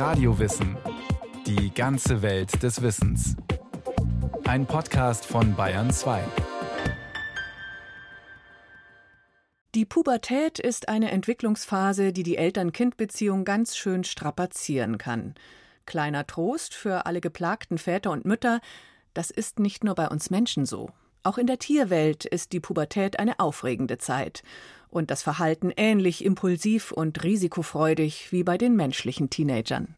Radiowissen. Die ganze Welt des Wissens. Ein Podcast von Bayern 2. Die Pubertät ist eine Entwicklungsphase, die die Eltern-Kind-Beziehung ganz schön strapazieren kann. Kleiner Trost für alle geplagten Väter und Mütter, das ist nicht nur bei uns Menschen so. Auch in der Tierwelt ist die Pubertät eine aufregende Zeit und das Verhalten ähnlich impulsiv und risikofreudig wie bei den menschlichen Teenagern.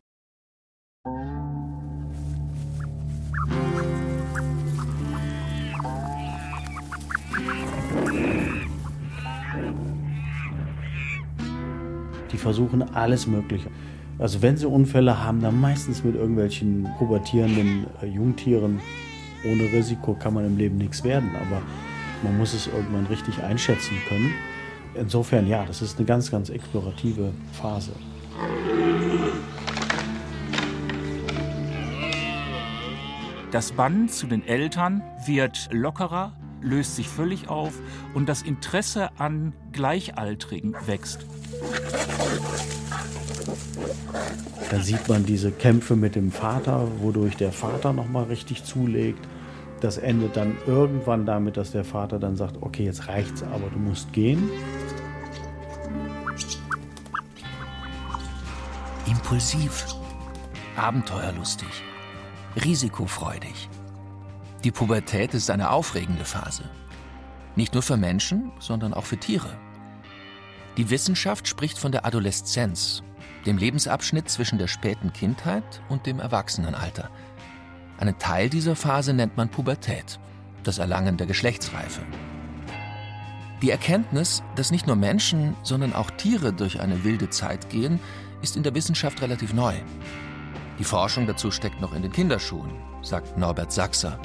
Die versuchen alles Mögliche. Also wenn sie Unfälle haben, dann meistens mit irgendwelchen pubertierenden äh, Jungtieren ohne Risiko kann man im Leben nichts werden, aber man muss es irgendwann richtig einschätzen können. Insofern, ja, das ist eine ganz, ganz explorative Phase. Das Band zu den Eltern wird lockerer, löst sich völlig auf und das Interesse an Gleichaltrigen wächst. Da sieht man diese Kämpfe mit dem Vater, wodurch der Vater nochmal richtig zulegt. Das endet dann irgendwann damit, dass der Vater dann sagt, okay, jetzt reicht's, aber du musst gehen. Impulsiv, abenteuerlustig, risikofreudig. Die Pubertät ist eine aufregende Phase. Nicht nur für Menschen, sondern auch für Tiere. Die Wissenschaft spricht von der Adoleszenz, dem Lebensabschnitt zwischen der späten Kindheit und dem Erwachsenenalter. Einen Teil dieser Phase nennt man Pubertät, das Erlangen der Geschlechtsreife. Die Erkenntnis, dass nicht nur Menschen, sondern auch Tiere durch eine wilde Zeit gehen, ist in der Wissenschaft relativ neu. Die Forschung dazu steckt noch in den Kinderschuhen, sagt Norbert Sachser.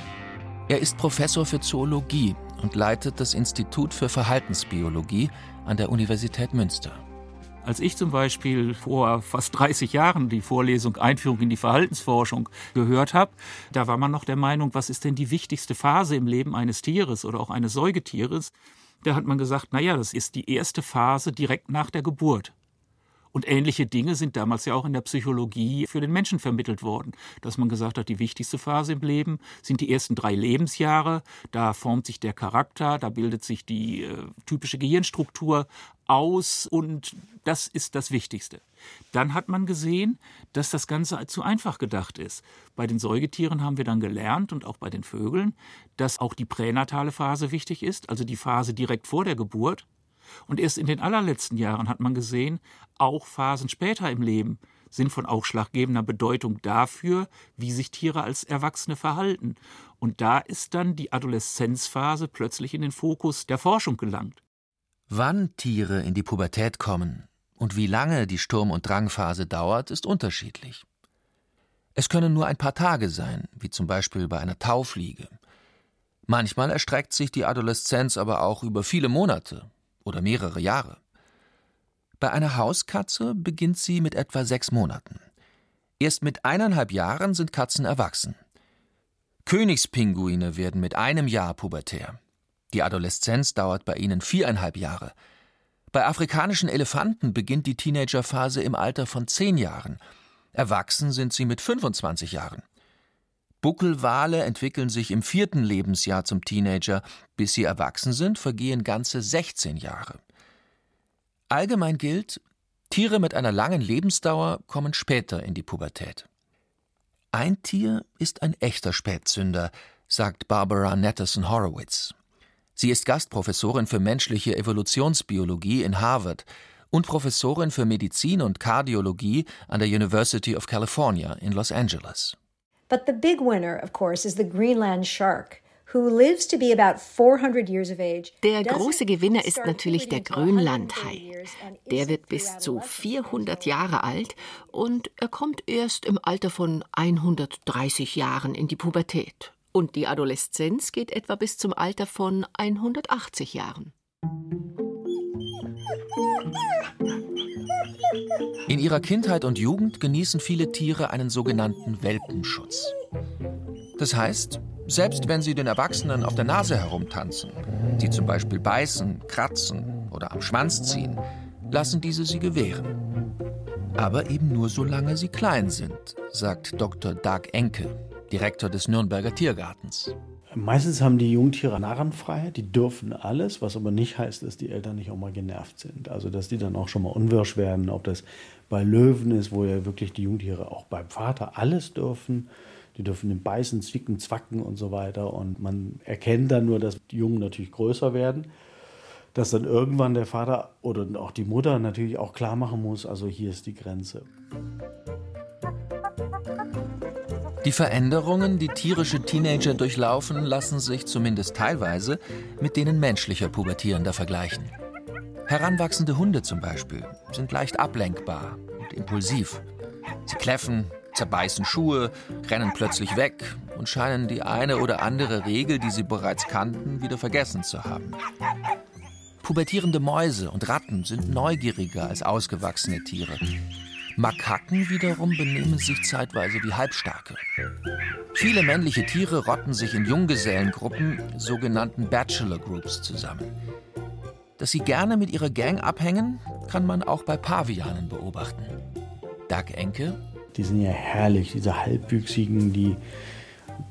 Er ist Professor für Zoologie und leitet das Institut für Verhaltensbiologie an der Universität Münster. Als ich zum Beispiel vor fast 30 Jahren die Vorlesung Einführung in die Verhaltensforschung gehört habe, da war man noch der Meinung, was ist denn die wichtigste Phase im Leben eines Tieres oder auch eines Säugetieres? Da hat man gesagt, naja, das ist die erste Phase direkt nach der Geburt. Und ähnliche Dinge sind damals ja auch in der Psychologie für den Menschen vermittelt worden, dass man gesagt hat, die wichtigste Phase im Leben sind die ersten drei Lebensjahre. Da formt sich der Charakter, da bildet sich die äh, typische Gehirnstruktur aus und das ist das Wichtigste. Dann hat man gesehen, dass das Ganze zu einfach gedacht ist. Bei den Säugetieren haben wir dann gelernt und auch bei den Vögeln, dass auch die pränatale Phase wichtig ist, also die Phase direkt vor der Geburt. Und erst in den allerletzten Jahren hat man gesehen, auch Phasen später im Leben sind von ausschlaggebender Bedeutung dafür, wie sich Tiere als Erwachsene verhalten. Und da ist dann die Adoleszenzphase plötzlich in den Fokus der Forschung gelangt. Wann Tiere in die Pubertät kommen und wie lange die Sturm- und Drangphase dauert, ist unterschiedlich. Es können nur ein paar Tage sein, wie zum Beispiel bei einer Taufliege. Manchmal erstreckt sich die Adoleszenz aber auch über viele Monate oder mehrere Jahre. Bei einer Hauskatze beginnt sie mit etwa sechs Monaten. Erst mit eineinhalb Jahren sind Katzen erwachsen. Königspinguine werden mit einem Jahr pubertär. Die Adoleszenz dauert bei ihnen viereinhalb Jahre. Bei afrikanischen Elefanten beginnt die Teenagerphase im Alter von zehn Jahren. Erwachsen sind sie mit 25 Jahren. Buckelwale entwickeln sich im vierten Lebensjahr zum Teenager. Bis sie erwachsen sind, vergehen ganze 16 Jahre. Allgemein gilt, Tiere mit einer langen Lebensdauer kommen später in die Pubertät. Ein Tier ist ein echter Spätzünder, sagt Barbara Netterson Horowitz. Sie ist Gastprofessorin für menschliche Evolutionsbiologie in Harvard und Professorin für Medizin und Kardiologie an der University of California in Los Angeles. But the big winner, of course, is the Greenland shark. Der große Gewinner ist natürlich der Grönlandhai. Der wird bis zu 400 Jahre alt und er kommt erst im Alter von 130 Jahren in die Pubertät. Und die Adoleszenz geht etwa bis zum Alter von 180 Jahren. In ihrer Kindheit und Jugend genießen viele Tiere einen sogenannten Welpenschutz. Das heißt, selbst wenn sie den Erwachsenen auf der Nase herumtanzen, sie zum Beispiel beißen, kratzen oder am Schwanz ziehen, lassen diese sie gewähren. Aber eben nur solange sie klein sind, sagt Dr. Doug Enke, Direktor des Nürnberger Tiergartens. Meistens haben die Jungtiere Narrenfreiheit, die dürfen alles, was aber nicht heißt, dass die Eltern nicht auch mal genervt sind. Also dass die dann auch schon mal unwirsch werden, ob das bei Löwen ist, wo ja wirklich die Jungtiere auch beim Vater alles dürfen. Die dürfen den beißen, zwicken, zwacken und so weiter. Und man erkennt dann nur, dass die Jungen natürlich größer werden. Dass dann irgendwann der Vater oder auch die Mutter natürlich auch klar machen muss, also hier ist die Grenze. Die Veränderungen, die tierische Teenager durchlaufen, lassen sich zumindest teilweise mit denen menschlicher Pubertierender vergleichen. Heranwachsende Hunde zum Beispiel sind leicht ablenkbar und impulsiv. Sie kläffen, zerbeißen Schuhe, rennen plötzlich weg und scheinen die eine oder andere Regel, die sie bereits kannten, wieder vergessen zu haben. Pubertierende Mäuse und Ratten sind neugieriger als ausgewachsene Tiere. Makaken wiederum benehmen sich zeitweise wie Halbstarke. Viele männliche Tiere rotten sich in Junggesellengruppen, sogenannten Bachelor Groups, zusammen. Dass sie gerne mit ihrer Gang abhängen, kann man auch bei Pavianen beobachten. Doug Enke die sind ja herrlich, diese halbwüchsigen, die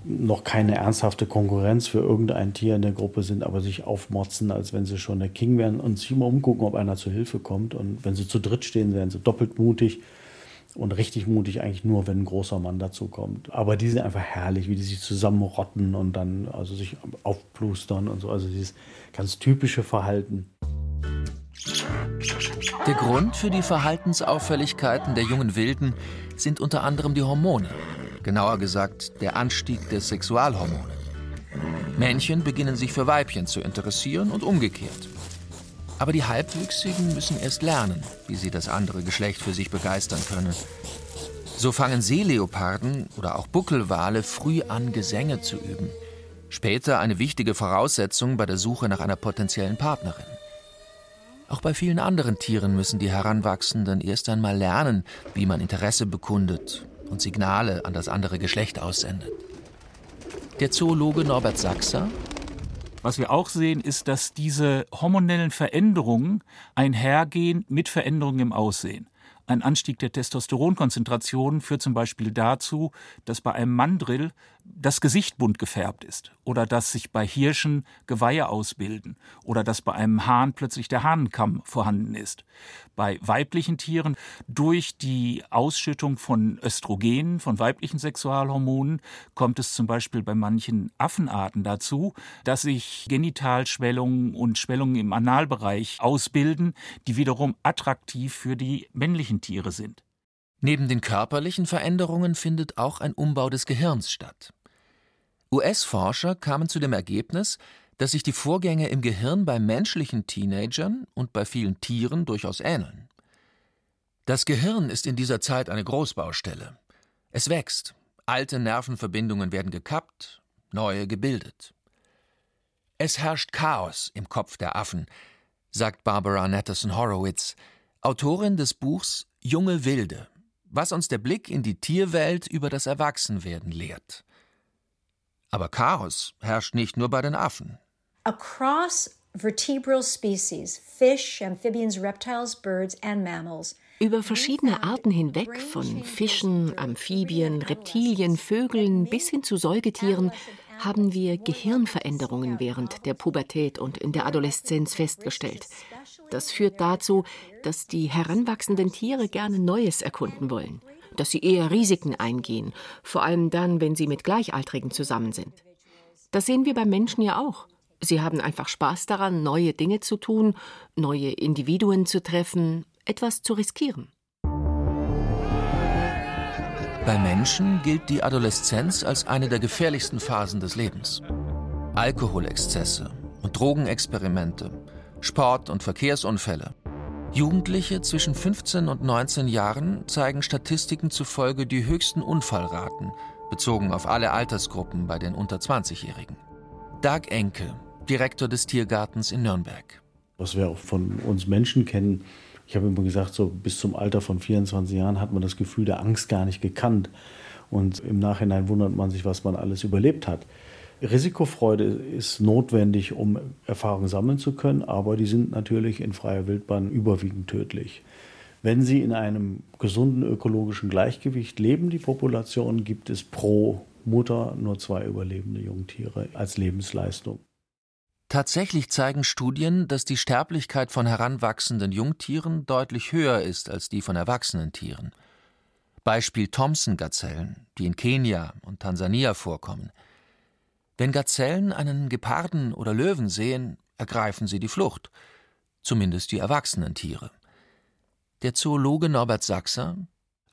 noch keine ernsthafte Konkurrenz für irgendein Tier in der Gruppe sind, aber sich aufmotzen, als wenn sie schon der King wären und sich immer umgucken, ob einer zu Hilfe kommt. Und wenn sie zu dritt stehen, werden sie doppelt mutig und richtig mutig eigentlich nur, wenn ein großer Mann dazu kommt. Aber die sind einfach herrlich, wie die sich zusammenrotten und dann also sich aufplustern und so. Also dieses ganz typische Verhalten. Der Grund für die Verhaltensauffälligkeiten der jungen Wilden sind unter anderem die Hormone, genauer gesagt der Anstieg der Sexualhormone. Männchen beginnen sich für Weibchen zu interessieren und umgekehrt. Aber die Halbwüchsigen müssen erst lernen, wie sie das andere Geschlecht für sich begeistern können. So fangen Seeleoparden oder auch Buckelwale früh an, Gesänge zu üben. Später eine wichtige Voraussetzung bei der Suche nach einer potenziellen Partnerin. Auch bei vielen anderen Tieren müssen die Heranwachsenden erst einmal lernen, wie man Interesse bekundet und Signale an das andere Geschlecht aussendet. Der Zoologe Norbert Sachser was wir auch sehen, ist, dass diese hormonellen Veränderungen einhergehen mit Veränderungen im Aussehen. Ein Anstieg der Testosteronkonzentration führt zum Beispiel dazu, dass bei einem Mandrill das Gesicht bunt gefärbt ist oder dass sich bei Hirschen Geweihe ausbilden oder dass bei einem Hahn plötzlich der Hahnenkamm vorhanden ist. Bei weiblichen Tieren durch die Ausschüttung von Östrogenen, von weiblichen Sexualhormonen, kommt es zum Beispiel bei manchen Affenarten dazu, dass sich Genitalschwellungen und Schwellungen im Analbereich ausbilden, die wiederum attraktiv für die männlichen Tiere sind. Neben den körperlichen Veränderungen findet auch ein Umbau des Gehirns statt. US-Forscher kamen zu dem Ergebnis, dass sich die Vorgänge im Gehirn bei menschlichen Teenagern und bei vielen Tieren durchaus ähneln. Das Gehirn ist in dieser Zeit eine Großbaustelle. Es wächst, alte Nervenverbindungen werden gekappt, neue gebildet. Es herrscht Chaos im Kopf der Affen, sagt Barbara Natterson Horowitz, Autorin des Buchs Junge Wilde, was uns der Blick in die Tierwelt über das Erwachsenwerden lehrt. Aber Chaos herrscht nicht nur bei den Affen. Across vertebral species, fish, amphibians, reptiles, birds and mammals, über verschiedene Arten hinweg, von Fischen, Amphibien, Reptilien, Vögeln bis hin zu Säugetieren, haben wir Gehirnveränderungen während der Pubertät und in der Adoleszenz festgestellt. Das führt dazu, dass die heranwachsenden Tiere gerne Neues erkunden wollen dass sie eher Risiken eingehen, vor allem dann, wenn sie mit Gleichaltrigen zusammen sind. Das sehen wir beim Menschen ja auch. Sie haben einfach Spaß daran, neue Dinge zu tun, neue Individuen zu treffen, etwas zu riskieren. Bei Menschen gilt die Adoleszenz als eine der gefährlichsten Phasen des Lebens. Alkoholexzesse und Drogenexperimente, Sport- und Verkehrsunfälle, Jugendliche zwischen 15 und 19 Jahren zeigen Statistiken zufolge die höchsten Unfallraten, bezogen auf alle Altersgruppen bei den unter 20-Jährigen. Doug Enke, Direktor des Tiergartens in Nürnberg. Was wir auch von uns Menschen kennen, ich habe immer gesagt, so bis zum Alter von 24 Jahren hat man das Gefühl der Angst gar nicht gekannt. Und im Nachhinein wundert man sich, was man alles überlebt hat. Risikofreude ist notwendig, um Erfahrungen sammeln zu können, aber die sind natürlich in freier Wildbahn überwiegend tödlich. Wenn sie in einem gesunden ökologischen Gleichgewicht leben, die Population, gibt es pro Mutter nur zwei überlebende Jungtiere als Lebensleistung. Tatsächlich zeigen Studien, dass die Sterblichkeit von heranwachsenden Jungtieren deutlich höher ist als die von erwachsenen Tieren. Beispiel Thomson-Gazellen, die in Kenia und Tansania vorkommen. Wenn Gazellen einen Geparden oder Löwen sehen, ergreifen sie die Flucht, zumindest die erwachsenen Tiere. Der Zoologe Norbert Sachser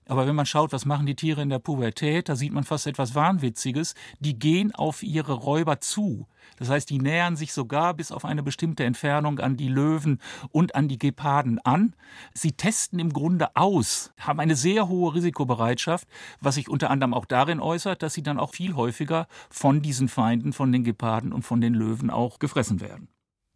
aber wenn man schaut, was machen die Tiere in der Pubertät, da sieht man fast etwas Wahnwitziges. Die gehen auf ihre Räuber zu. Das heißt, die nähern sich sogar bis auf eine bestimmte Entfernung an die Löwen und an die Geparden an. Sie testen im Grunde aus, haben eine sehr hohe Risikobereitschaft, was sich unter anderem auch darin äußert, dass sie dann auch viel häufiger von diesen Feinden, von den Geparden und von den Löwen auch gefressen werden.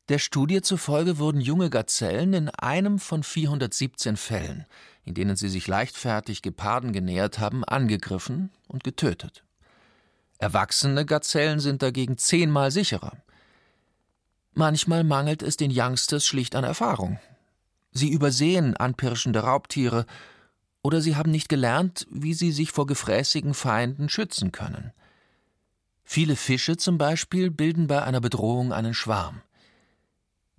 Der Studie zufolge wurden junge Gazellen in einem von 417 Fällen, in denen sie sich leichtfertig Geparden genähert haben, angegriffen und getötet. Erwachsene Gazellen sind dagegen zehnmal sicherer. Manchmal mangelt es den Youngsters schlicht an Erfahrung. Sie übersehen anpirschende Raubtiere oder sie haben nicht gelernt, wie sie sich vor gefräßigen Feinden schützen können. Viele Fische zum Beispiel bilden bei einer Bedrohung einen Schwarm.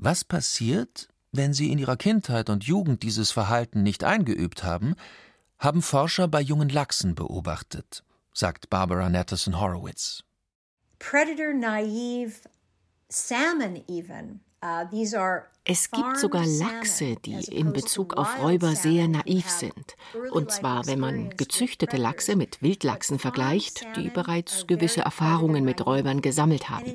Was passiert, wenn sie in ihrer Kindheit und Jugend dieses Verhalten nicht eingeübt haben, haben Forscher bei jungen Lachsen beobachtet, sagt Barbara Natterson Horowitz. Predator naive salmon even es gibt sogar Lachse, die in Bezug auf Räuber sehr naiv sind. Und zwar, wenn man gezüchtete Lachse mit Wildlachsen vergleicht, die bereits gewisse Erfahrungen mit Räubern gesammelt haben.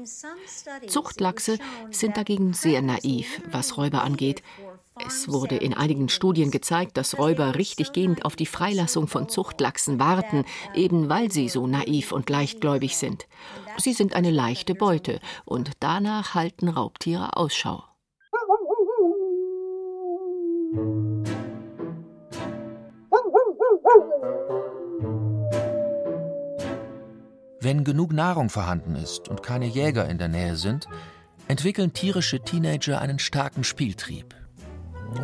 Zuchtlachse sind dagegen sehr naiv, was Räuber angeht. Es wurde in einigen Studien gezeigt, dass Räuber richtiggehend auf die Freilassung von Zuchtlachsen warten, eben weil sie so naiv und leichtgläubig sind. Sie sind eine leichte Beute und danach halten Raubtiere Ausschau. Wenn genug Nahrung vorhanden ist und keine Jäger in der Nähe sind, entwickeln tierische Teenager einen starken Spieltrieb.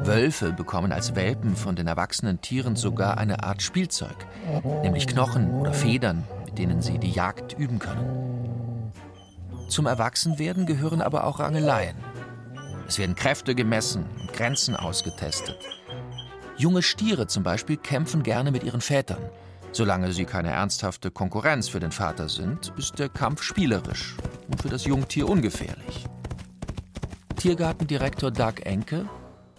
Wölfe bekommen als Welpen von den erwachsenen Tieren sogar eine Art Spielzeug, nämlich Knochen oder Federn, mit denen sie die Jagd üben können. Zum Erwachsenwerden gehören aber auch Rangeleien. Es werden Kräfte gemessen und Grenzen ausgetestet. Junge Stiere zum Beispiel kämpfen gerne mit ihren Vätern. Solange sie keine ernsthafte Konkurrenz für den Vater sind, ist der Kampf spielerisch und für das Jungtier ungefährlich. Tiergartendirektor Doug Enke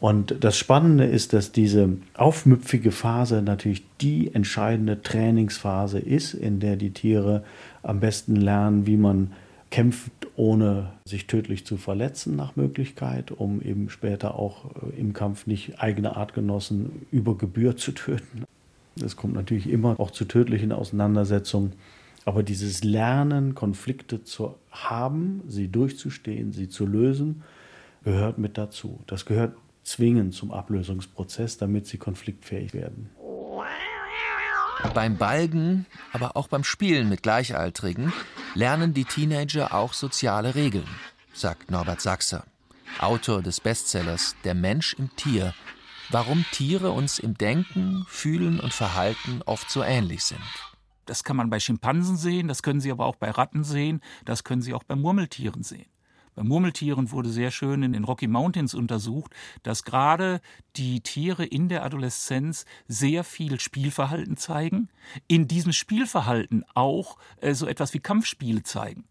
und das Spannende ist, dass diese aufmüpfige Phase natürlich die entscheidende Trainingsphase ist, in der die Tiere am besten lernen, wie man kämpft, ohne sich tödlich zu verletzen nach Möglichkeit, um eben später auch äh, im Kampf nicht eigene Artgenossen über Gebühr zu töten. Es kommt natürlich immer auch zu tödlichen Auseinandersetzungen. Aber dieses Lernen, Konflikte zu haben, sie durchzustehen, sie zu lösen, gehört mit dazu. Das gehört zwingen zum Ablösungsprozess, damit sie konfliktfähig werden. Beim Balgen, aber auch beim Spielen mit Gleichaltrigen lernen die Teenager auch soziale Regeln, sagt Norbert Sachser, Autor des Bestsellers Der Mensch im Tier, warum Tiere uns im Denken, Fühlen und Verhalten oft so ähnlich sind. Das kann man bei Schimpansen sehen, das können Sie aber auch bei Ratten sehen, das können Sie auch bei Murmeltieren sehen. Bei Murmeltieren wurde sehr schön in den Rocky Mountains untersucht, dass gerade die Tiere in der Adoleszenz sehr viel Spielverhalten zeigen, in diesem Spielverhalten auch äh, so etwas wie Kampfspiele zeigen.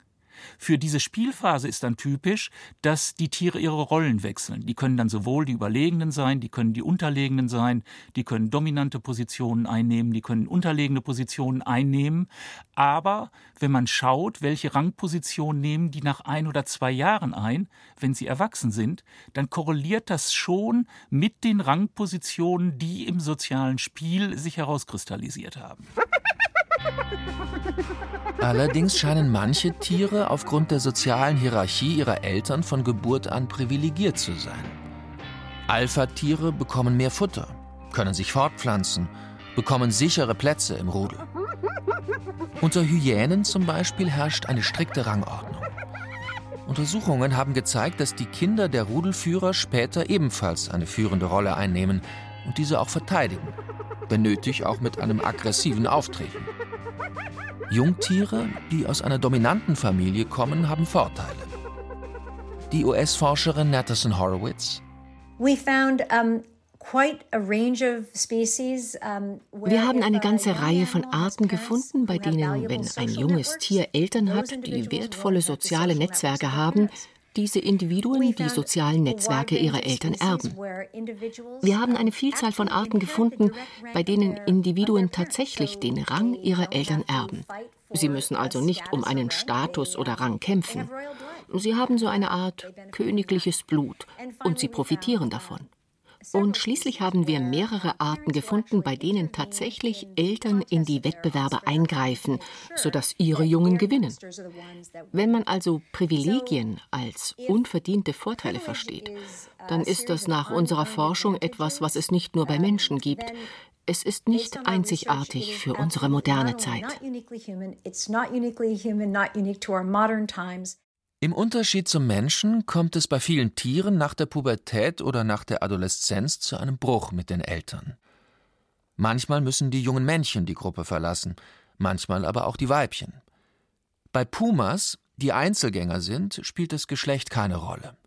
Für diese Spielphase ist dann typisch, dass die Tiere ihre Rollen wechseln. Die können dann sowohl die Überlegenen sein, die können die Unterlegenen sein, die können dominante Positionen einnehmen, die können unterlegene Positionen einnehmen. Aber wenn man schaut, welche Rangposition nehmen die nach ein oder zwei Jahren ein, wenn sie erwachsen sind, dann korreliert das schon mit den Rangpositionen, die im sozialen Spiel sich herauskristallisiert haben. Allerdings scheinen manche Tiere aufgrund der sozialen Hierarchie ihrer Eltern von Geburt an privilegiert zu sein. Alpha-Tiere bekommen mehr Futter, können sich fortpflanzen, bekommen sichere Plätze im Rudel. Unter Hyänen zum Beispiel herrscht eine strikte Rangordnung. Untersuchungen haben gezeigt, dass die Kinder der Rudelführer später ebenfalls eine führende Rolle einnehmen, und diese auch verteidigen, wenn nötig auch mit einem aggressiven Auftreten. Jungtiere, die aus einer dominanten Familie kommen, haben Vorteile. Die US-Forscherin Natterson Horowitz. We found um wir haben eine ganze Reihe von Arten gefunden, bei denen, wenn ein junges Tier Eltern hat, die wertvolle soziale Netzwerke haben, diese Individuen die sozialen Netzwerke ihrer Eltern erben. Wir haben eine Vielzahl von Arten gefunden, bei denen Individuen tatsächlich den Rang ihrer Eltern erben. Sie müssen also nicht um einen Status oder Rang kämpfen. Sie haben so eine Art königliches Blut und sie profitieren davon. Und schließlich haben wir mehrere Arten gefunden, bei denen tatsächlich Eltern in die Wettbewerbe eingreifen, sodass ihre Jungen gewinnen. Wenn man also Privilegien als unverdiente Vorteile versteht, dann ist das nach unserer Forschung etwas, was es nicht nur bei Menschen gibt. Es ist nicht einzigartig für unsere moderne Zeit. Im Unterschied zum Menschen kommt es bei vielen Tieren nach der Pubertät oder nach der Adoleszenz zu einem Bruch mit den Eltern. Manchmal müssen die jungen Männchen die Gruppe verlassen, manchmal aber auch die Weibchen. Bei Pumas, die Einzelgänger sind, spielt das Geschlecht keine Rolle.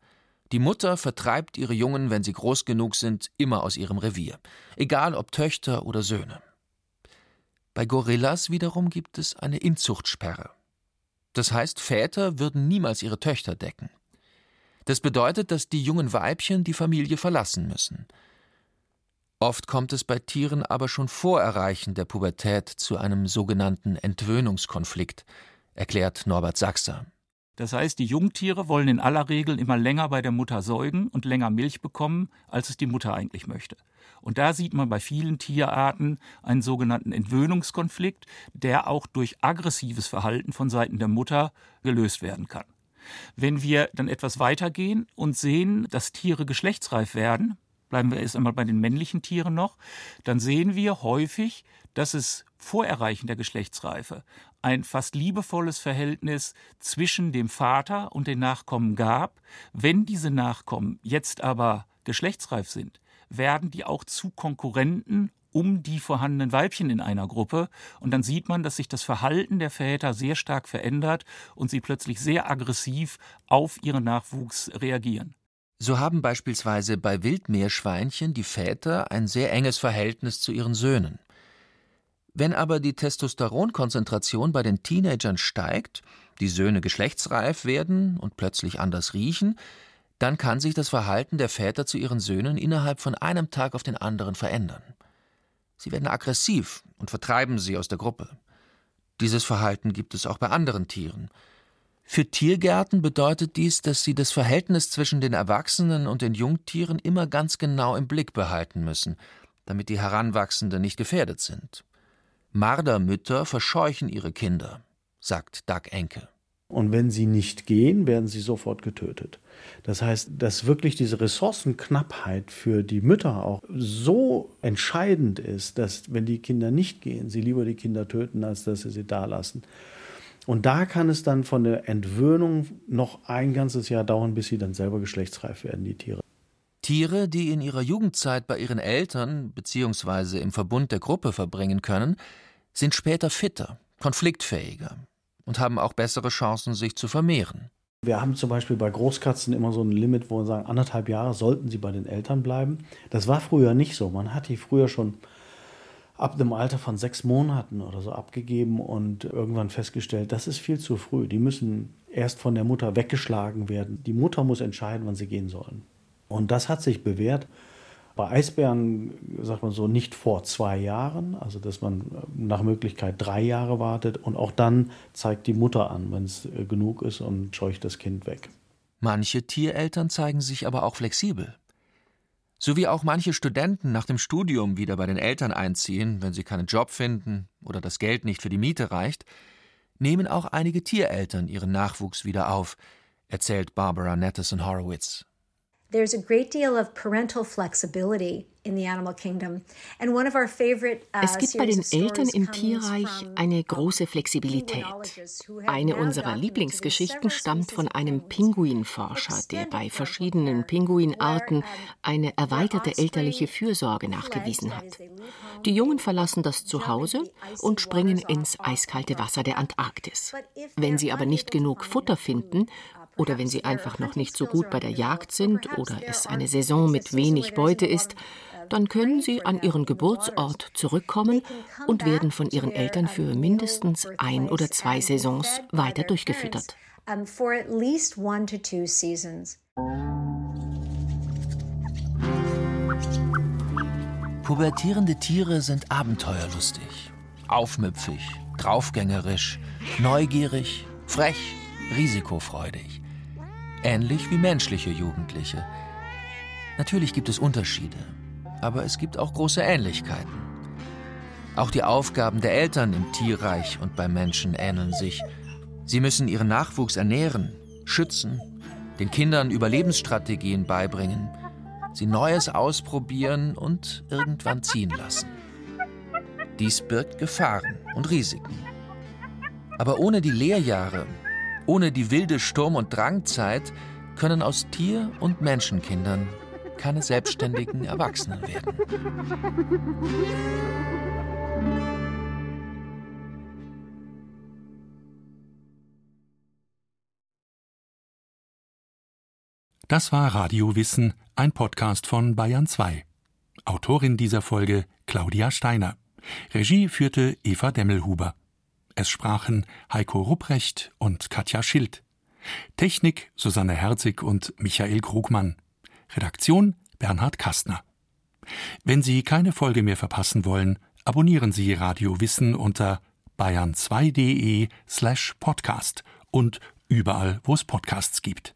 Die Mutter vertreibt ihre Jungen, wenn sie groß genug sind, immer aus ihrem Revier, egal ob Töchter oder Söhne. Bei Gorillas wiederum gibt es eine Inzuchtsperre. Das heißt, Väter würden niemals ihre Töchter decken. Das bedeutet, dass die jungen Weibchen die Familie verlassen müssen. Oft kommt es bei Tieren aber schon vor Erreichen der Pubertät zu einem sogenannten Entwöhnungskonflikt, erklärt Norbert Sachser. Das heißt, die Jungtiere wollen in aller Regel immer länger bei der Mutter säugen und länger Milch bekommen, als es die Mutter eigentlich möchte. Und da sieht man bei vielen Tierarten einen sogenannten Entwöhnungskonflikt, der auch durch aggressives Verhalten von Seiten der Mutter gelöst werden kann. Wenn wir dann etwas weitergehen und sehen, dass Tiere geschlechtsreif werden, bleiben wir erst einmal bei den männlichen Tieren noch, dann sehen wir häufig, dass es vor Erreichen der Geschlechtsreife ein fast liebevolles Verhältnis zwischen dem Vater und den Nachkommen gab. Wenn diese Nachkommen jetzt aber geschlechtsreif sind, werden die auch zu Konkurrenten um die vorhandenen Weibchen in einer Gruppe. Und dann sieht man, dass sich das Verhalten der Väter sehr stark verändert und sie plötzlich sehr aggressiv auf ihren Nachwuchs reagieren. So haben beispielsweise bei Wildmeerschweinchen die Väter ein sehr enges Verhältnis zu ihren Söhnen. Wenn aber die Testosteronkonzentration bei den Teenagern steigt, die Söhne geschlechtsreif werden und plötzlich anders riechen, dann kann sich das Verhalten der Väter zu ihren Söhnen innerhalb von einem Tag auf den anderen verändern. Sie werden aggressiv und vertreiben sie aus der Gruppe. Dieses Verhalten gibt es auch bei anderen Tieren. Für Tiergärten bedeutet dies, dass sie das Verhältnis zwischen den Erwachsenen und den Jungtieren immer ganz genau im Blick behalten müssen, damit die Heranwachsenden nicht gefährdet sind. Mardermütter verscheuchen ihre Kinder, sagt Doug Enke. Und wenn sie nicht gehen, werden sie sofort getötet. Das heißt, dass wirklich diese Ressourcenknappheit für die Mütter auch so entscheidend ist, dass wenn die Kinder nicht gehen, sie lieber die Kinder töten, als dass sie sie da lassen. Und da kann es dann von der Entwöhnung noch ein ganzes Jahr dauern, bis sie dann selber geschlechtsreif werden, die Tiere. Tiere, die in ihrer Jugendzeit bei ihren Eltern bzw. im Verbund der Gruppe verbringen können, sind später fitter, konfliktfähiger, und haben auch bessere Chancen, sich zu vermehren. Wir haben zum Beispiel bei Großkatzen immer so ein Limit, wo wir sagen, anderthalb Jahre sollten sie bei den Eltern bleiben. Das war früher nicht so. Man hat die früher schon ab dem Alter von sechs Monaten oder so abgegeben und irgendwann festgestellt, das ist viel zu früh. Die müssen erst von der Mutter weggeschlagen werden. Die Mutter muss entscheiden, wann sie gehen sollen. Und das hat sich bewährt. Bei Eisbären sagt man so nicht vor zwei Jahren, also dass man nach Möglichkeit drei Jahre wartet und auch dann zeigt die Mutter an, wenn es äh, genug ist und scheucht das Kind weg. Manche Tiereltern zeigen sich aber auch flexibel. So wie auch manche Studenten nach dem Studium wieder bei den Eltern einziehen, wenn sie keinen Job finden oder das Geld nicht für die Miete reicht, nehmen auch einige Tiereltern ihren Nachwuchs wieder auf, erzählt Barbara Nettison Horowitz. There's a great deal of parental flexibility in the animal kingdom. And one of our favorite, uh, es gibt bei den Eltern im Tierreich eine große Flexibilität. Eine unserer Lieblingsgeschichten stammt von einem Pinguinforscher, der bei verschiedenen Pinguinarten eine erweiterte elterliche Fürsorge nachgewiesen hat. Die Jungen verlassen das Zuhause und springen ins eiskalte Wasser der Antarktis. Wenn sie aber nicht genug Futter finden, oder wenn sie einfach noch nicht so gut bei der Jagd sind oder es eine Saison mit wenig Beute ist, dann können sie an ihren Geburtsort zurückkommen und werden von ihren Eltern für mindestens ein oder zwei Saisons weiter durchgefüttert. Pubertierende Tiere sind abenteuerlustig, aufmüpfig, draufgängerisch, neugierig, frech, risikofreudig ähnlich wie menschliche Jugendliche. Natürlich gibt es Unterschiede, aber es gibt auch große Ähnlichkeiten. Auch die Aufgaben der Eltern im Tierreich und beim Menschen ähneln sich. Sie müssen ihren Nachwuchs ernähren, schützen, den Kindern Überlebensstrategien beibringen, sie Neues ausprobieren und irgendwann ziehen lassen. Dies birgt Gefahren und Risiken. Aber ohne die Lehrjahre ohne die wilde Sturm- und Drangzeit können aus Tier- und Menschenkindern keine selbstständigen Erwachsenen werden. Das war Radio Wissen, ein Podcast von Bayern 2. Autorin dieser Folge Claudia Steiner. Regie führte Eva Demmelhuber. Es sprachen Heiko Rupprecht und Katja Schild. Technik Susanne Herzig und Michael Krugmann. Redaktion Bernhard Kastner. Wenn Sie keine Folge mehr verpassen wollen, abonnieren Sie Radio Wissen unter bayern2.de slash podcast und überall, wo es Podcasts gibt.